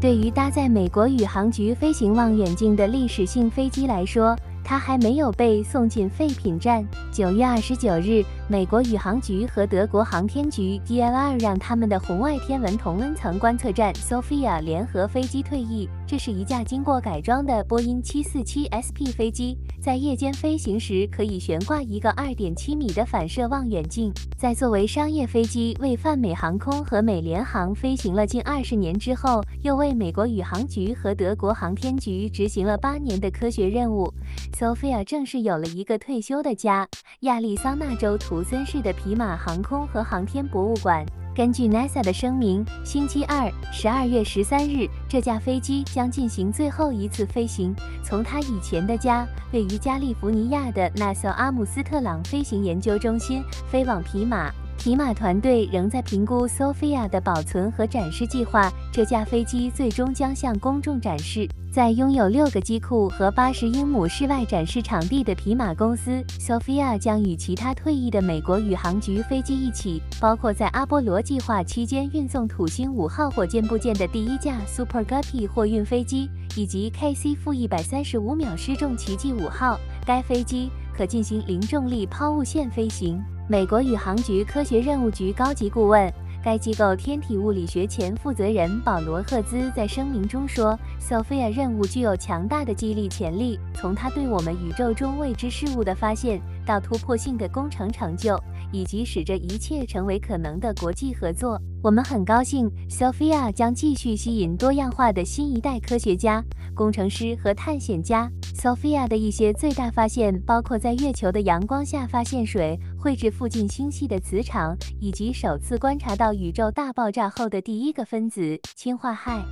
对于搭载美国宇航局飞行望远镜的历史性飞机来说，它还没有被送进废品站。九月二十九日，美国宇航局和德国航天局 DLR 让他们的红外天文同温层观测站 Sophia 联合飞机退役。这是一架经过改装的波音七四七 SP 飞机，在夜间飞行时可以悬挂一个二点七米的反射望远镜。在作为商业飞机为泛美航空和美联航飞行了近二十年之后，又为美国宇航局和德国航天局执行了八年的科学任务。Sophia 正式有了一个退休的家——亚利桑那州图森市的皮马航空和航天博物馆。根据 NASA 的声明，星期二，十二月十三日，这架飞机将进行最后一次飞行，从它以前的家——位于加利福尼亚的纳瑟阿姆斯特朗飞行研究中心飞往皮马。皮马团队仍在评估 Sophia 的保存和展示计划。这架飞机最终将向公众展示。在拥有六个机库和八十英亩室外展示场地的皮马公司，Sophia 将与其他退役的美国宇航局飞机一起，包括在阿波罗计划期间运送土星五号火箭部件的第一架 Super Guppy 货运飞机，以及 KC- 负一百三十五秒失重奇迹五号。该飞机可进行零重力抛物线飞行。美国宇航局科学任务局高级顾问、该机构天体物理学前负责人保罗·赫兹在声明中说：“Sophia 任务具有强大的激励潜力，从它对我们宇宙中未知事物的发现到突破性的工程成就，以及使这一切成为可能的国际合作。我们很高兴，Sophia 将继续吸引多样化的新一代科学家、工程师和探险家。sofia 的一些最大发现包括在月球的阳光下发现水绘制附近星系的磁场以及首次观察到宇宙大爆炸后的第一个分子氢化氦。